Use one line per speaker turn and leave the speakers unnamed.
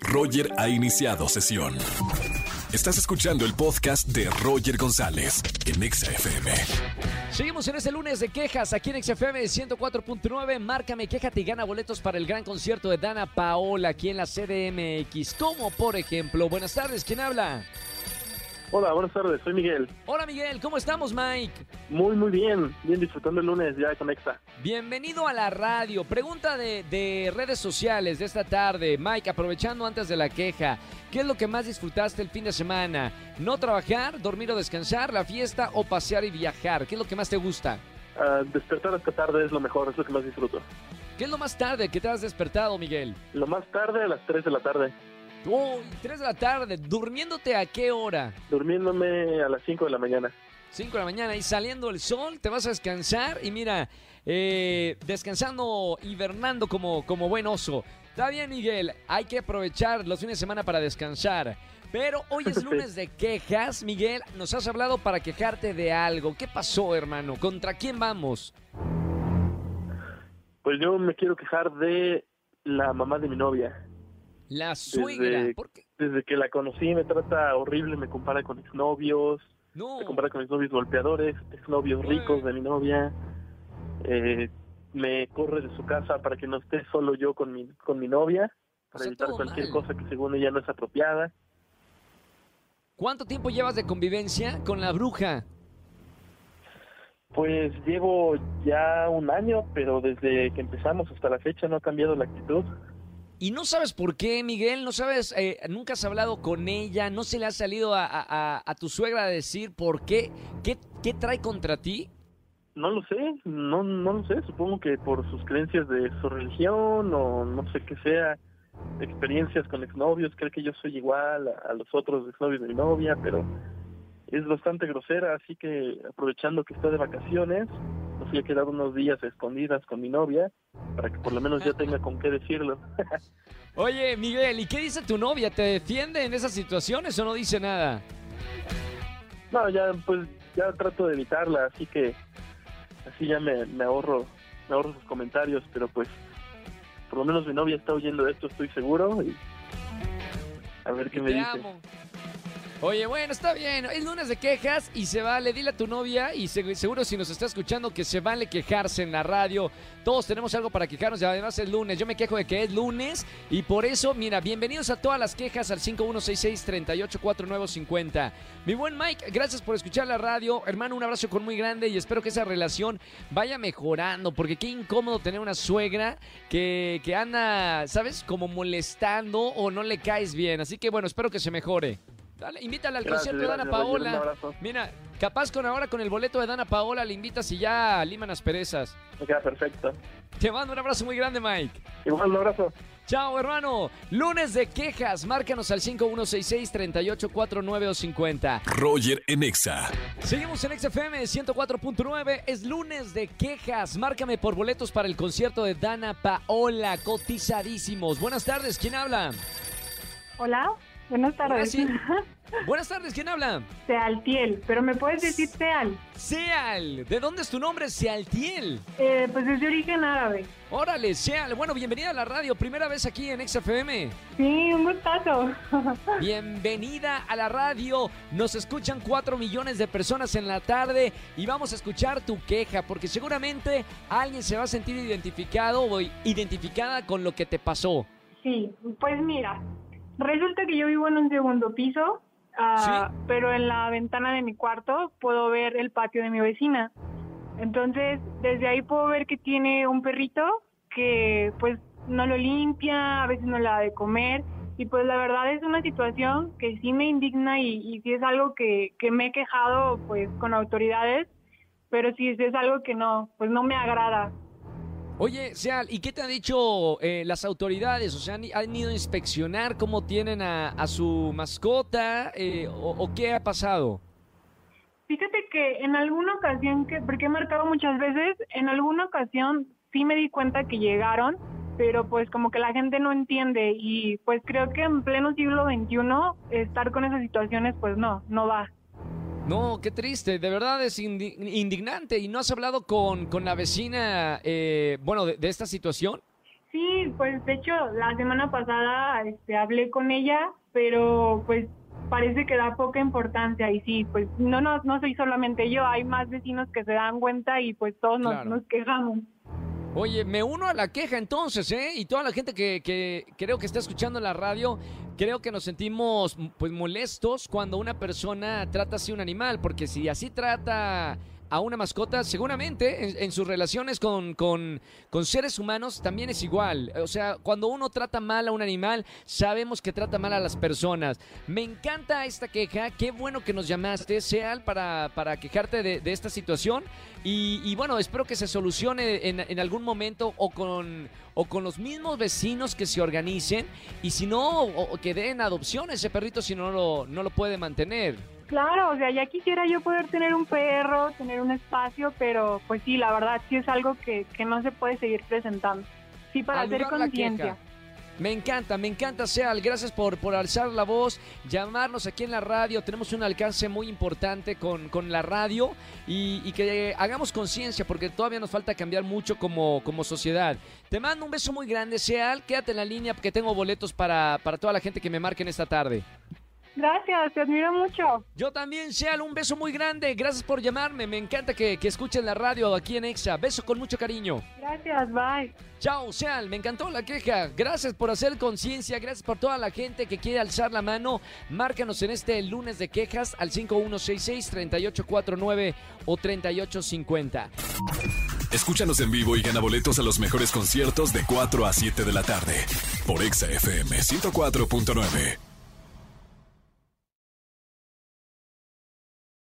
Roger ha iniciado sesión. Estás escuchando el podcast de Roger González en Exa FM.
Seguimos en este lunes de quejas aquí en XFM 104.9. Márcame, quéjate y gana boletos para el gran concierto de Dana Paola aquí en la CDMX. Como por ejemplo, buenas tardes, ¿quién habla?
Hola, buenas tardes, soy Miguel.
Hola Miguel, ¿cómo estamos Mike?
Muy, muy bien, bien disfrutando el lunes ya con Exa.
Bienvenido a la radio. Pregunta de, de redes sociales de esta tarde. Mike, aprovechando antes de la queja, ¿qué es lo que más disfrutaste el fin de semana? ¿No trabajar, dormir o descansar, la fiesta o pasear y viajar? ¿Qué es lo que más te gusta?
Ah, despertar esta tarde es lo mejor, es lo que más disfruto.
¿Qué es lo más tarde que te has despertado, Miguel?
Lo más tarde a las 3 de la tarde,
Uy, 3 de la tarde. ¿Durmiéndote a qué hora?
durmiéndome a las 5 de la mañana.
5 de la mañana y saliendo el sol, te vas a descansar y mira, eh, descansando, hibernando como, como buen oso. Está bien, Miguel, hay que aprovechar los fines de semana para descansar. Pero hoy es lunes de quejas, Miguel, nos has hablado para quejarte de algo. ¿Qué pasó, hermano? ¿Contra quién vamos?
Pues yo me quiero quejar de la mamá de mi novia.
La suegra.
Desde,
¿Por qué?
desde que la conocí me trata horrible, me compara con exnovios,
No.
me compara con exnovios golpeadores, exnovios ricos de mi novia. Eh, me corre de su casa para que no esté solo yo con mi, con mi novia, para
O sea,
evitar cualquier
mal.
cosa que según ella no es apropiada.
¿Cuánto tiempo llevas de convivencia con la bruja?
Pues llevo ya un año, pero desde que empezamos hasta la fecha no ha cambiado la actitud.
Y no sabes por qué, Miguel, no sabes, eh, nunca has hablado con ella, no se le ha salido a, tu suegra a decir por qué, qué, qué trae contra ti.
No lo sé, no, no lo sé, supongo que por sus creencias de su religión o no sé qué sea, experiencias con exnovios, cree que yo soy igual a, los otros exnovios de mi novia, pero es bastante grosera, así que aprovechando que está de vacaciones, me fui a quedar unos días escondidas con mi novia para que por lo menos ya tenga con qué decirlo.
Oye, Miguel, ¿y qué dice tu novia? ¿Te defiende en esas situaciones o no dice nada?
No, ya pues ya trato de evitarla, así que así ya me, me ahorro me ahorro sus comentarios, pero pues por lo menos mi novia está oyendo esto, estoy seguro y a ver qué me dice.
amo. Oye, bueno, está bien. Es lunes de quejas y se vale. Dile a tu novia y se- seguro si nos está escuchando que se vale quejarse en la radio. Todos tenemos algo para quejarnos y además es lunes. Yo me quejo de que es lunes y por eso, mira, bienvenidos a todas las quejas al 5166-384950. Mi buen Mike, gracias por escuchar la radio. Hermano, un abrazo con muy grande y espero que esa relación vaya mejorando porque qué incómodo tener una suegra que, que anda, ¿sabes? Como molestando o no le caes bien. Así que bueno, espero que se mejore. Dale, invítala al
Gracias,
concierto de Dana
un
Paola.
abrazo.
Mira, capaz con ahora con el boleto de Dana Paola le invitas y ya liman las perezas.
Me queda perfecto.
Te mando un abrazo muy grande, Mike.
Igual un abrazo.
Chao, hermano. Lunes de quejas. Márcanos al 5166-3849 o 50.
Roger en Exa.
Seguimos en XFM 104.9. Es lunes de quejas. Márcame por boletos para el concierto de Dana Paola. Cotizadísimos. Buenas tardes. ¿Quién habla?
Hola, buenas tardes.
Buenas tardes. ¿Quién habla?
Sealtiel, pero ¿me puedes decir Seal?
Seal. ¿De dónde es tu nombre? Sealtiel.
Eh, pues es de origen árabe.
Órale, Seal. Bueno, bienvenida a la radio. Primera vez aquí en XFM.
Sí, un gustazo.
Bienvenida a la radio. Nos escuchan 4 millones de personas en la tarde y vamos a escuchar tu queja porque seguramente alguien se va a sentir identificado o identificada con lo que te pasó.
Sí, pues mira, resulta que yo vivo en un segundo piso, ah, pero en la ventana de mi cuarto puedo ver el patio de mi vecina. Entonces, desde ahí puedo ver que tiene un perrito que pues no lo limpia, a veces no le da de comer. Y pues la verdad es una situación que sí me indigna y, y sí es algo que, que me he quejado pues con autoridades, pero sí es algo que no, pues no me agrada.
Oye, Seal, ¿y qué te han dicho eh, las autoridades? O sea, ¿han, han ido a inspeccionar cómo tienen a, a su mascota eh, o, o qué ha pasado?
Fíjate que en alguna ocasión, que, porque he marcado muchas veces, en alguna ocasión sí me di cuenta que llegaron, pero pues como que la gente no entiende y pues creo que en pleno siglo XXI estar con esas situaciones pues no, no va.
No, qué triste, de verdad es indi- indignante. ¿Y no has hablado con, con la vecina, eh, bueno, de, de esta situación?
Sí, pues de hecho la semana pasada este, hablé con ella, pero pues parece que da poca importancia y sí, pues no, no, no soy solamente yo, hay más vecinos que se dan cuenta y pues todos nos, nos quejamos.
Oye, me uno a la queja entonces, ¿eh? Y toda la gente que, que creo que está escuchando la radio, creo que nos sentimos pues molestos cuando una persona trata así un animal, porque si así trata a una mascota, seguramente en, sus relaciones con, con, seres humanos también es igual. O sea, cuando uno trata mal a un animal, sabemos que trata mal a las personas. Me encanta esta queja, qué bueno que nos llamaste, Seal, para, para quejarte de, esta situación. Y, bueno, espero que se solucione en, algún momento o con, o con los mismos vecinos que se organicen. Y si no, o, que den adopción a ese perrito si no lo, no lo puede mantener.
Claro, o sea, ya quisiera yo poder tener un perro, tener un espacio, pero pues sí, la verdad sí es algo que, que no se puede seguir presentando. Sí, para hacer conciencia.
Me encanta, me encanta, Seal. Gracias por, por alzar la voz, llamarnos aquí en la radio. Tenemos un alcance muy importante con, con la radio y, y que hagamos conciencia porque todavía nos falta cambiar mucho como, como sociedad. Te mando un beso muy grande, Seal. Quédate en la línea porque tengo boletos para, para toda la gente que me marquen esta tarde.
Gracias, te admiro mucho.
Yo también, Seal, un beso muy grande. Gracias por llamarme. Me encanta que, que escuchen la radio aquí en Exa. Beso con mucho cariño.
Gracias, bye.
Chao, Seal, me encantó la queja. Gracias por hacer conciencia, gracias por toda la gente que quiere alzar la mano. Márcanos en este lunes de quejas al 5166-3849 o 3850.
Escúchanos en vivo y gana boletos a los mejores conciertos de 4 a 7 de la tarde por Exa FM 104.9.